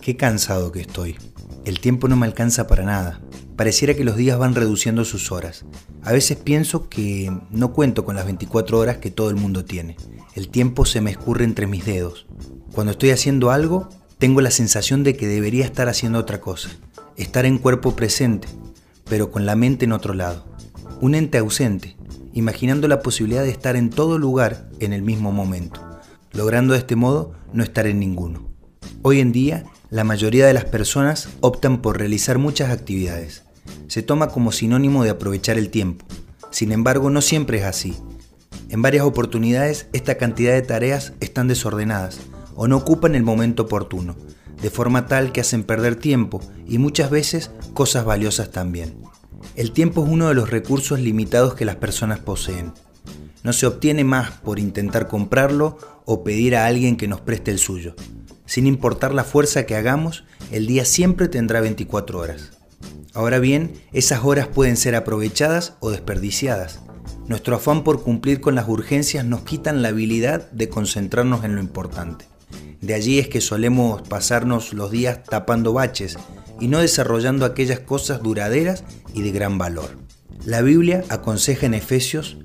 Qué cansado que estoy. El tiempo no me alcanza para nada. Pareciera que los días van reduciendo sus horas. A veces pienso que no cuento con las 24 horas que todo el mundo tiene. El tiempo se me escurre entre mis dedos. Cuando estoy haciendo algo, tengo la sensación de que debería estar haciendo otra cosa. Estar en cuerpo presente, pero con la mente en otro lado. Un ente ausente, imaginando la posibilidad de estar en todo lugar en el mismo momento, logrando de este modo no estar en ninguno. Hoy en día la mayoría de las personas optan por realizar muchas actividades. Se toma como sinónimo de aprovechar el tiempo. Sin embargo, no siempre es así. En varias oportunidades, esta cantidad de tareas están desordenadas o no ocupan el momento oportuno, de forma tal que hacen perder tiempo y muchas veces cosas valiosas también. El tiempo es uno de los recursos limitados que las personas poseen. No se obtiene más por intentar comprarlo o pedir a alguien que nos preste el suyo. Sin importar la fuerza que hagamos, el día siempre tendrá 24 horas. Ahora bien, esas horas pueden ser aprovechadas o desperdiciadas. Nuestro afán por cumplir con las urgencias nos quitan la habilidad de concentrarnos en lo importante. De allí es que solemos pasarnos los días tapando baches y no desarrollando aquellas cosas duraderas y de gran valor. La Biblia aconseja en Efesios,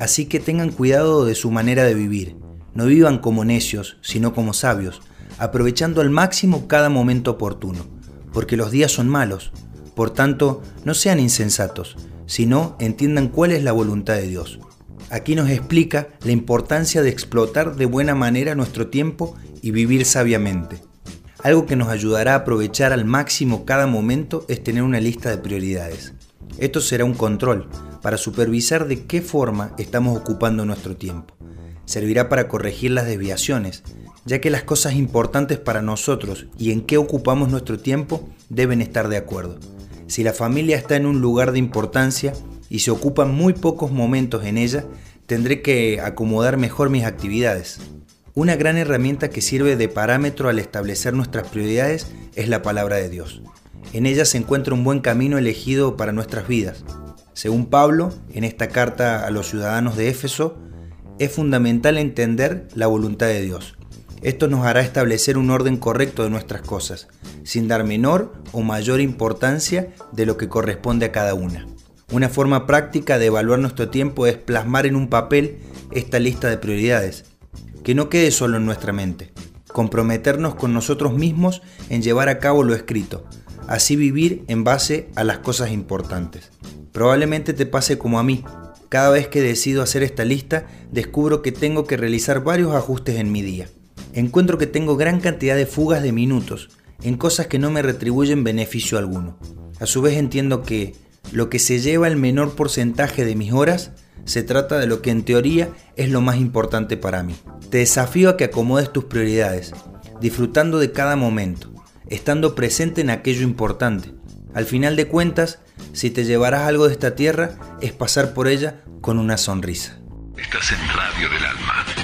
así que tengan cuidado de su manera de vivir. No vivan como necios, sino como sabios, aprovechando al máximo cada momento oportuno, porque los días son malos. Por tanto, no sean insensatos, sino entiendan cuál es la voluntad de Dios. Aquí nos explica la importancia de explotar de buena manera nuestro tiempo y vivir sabiamente. Algo que nos ayudará a aprovechar al máximo cada momento es tener una lista de prioridades. Esto será un control para supervisar de qué forma estamos ocupando nuestro tiempo. Servirá para corregir las desviaciones ya que las cosas importantes para nosotros y en qué ocupamos nuestro tiempo deben estar de acuerdo. Si la familia está en un lugar de importancia y se ocupan muy pocos momentos en ella, tendré que acomodar mejor mis actividades. Una gran herramienta que sirve de parámetro al establecer nuestras prioridades es la palabra de Dios. En ella se encuentra un buen camino elegido para nuestras vidas. Según Pablo, en esta carta a los ciudadanos de Éfeso, es fundamental entender la voluntad de Dios. Esto nos hará establecer un orden correcto de nuestras cosas, sin dar menor o mayor importancia de lo que corresponde a cada una. Una forma práctica de evaluar nuestro tiempo es plasmar en un papel esta lista de prioridades, que no quede solo en nuestra mente, comprometernos con nosotros mismos en llevar a cabo lo escrito, así vivir en base a las cosas importantes. Probablemente te pase como a mí. Cada vez que decido hacer esta lista, descubro que tengo que realizar varios ajustes en mi día encuentro que tengo gran cantidad de fugas de minutos en cosas que no me retribuyen beneficio alguno. A su vez entiendo que lo que se lleva el menor porcentaje de mis horas se trata de lo que en teoría es lo más importante para mí. Te desafío a que acomodes tus prioridades, disfrutando de cada momento, estando presente en aquello importante. Al final de cuentas, si te llevarás algo de esta tierra, es pasar por ella con una sonrisa. Estás en Radio del Alma.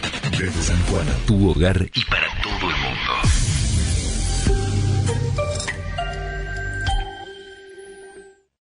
Tu hogar y para.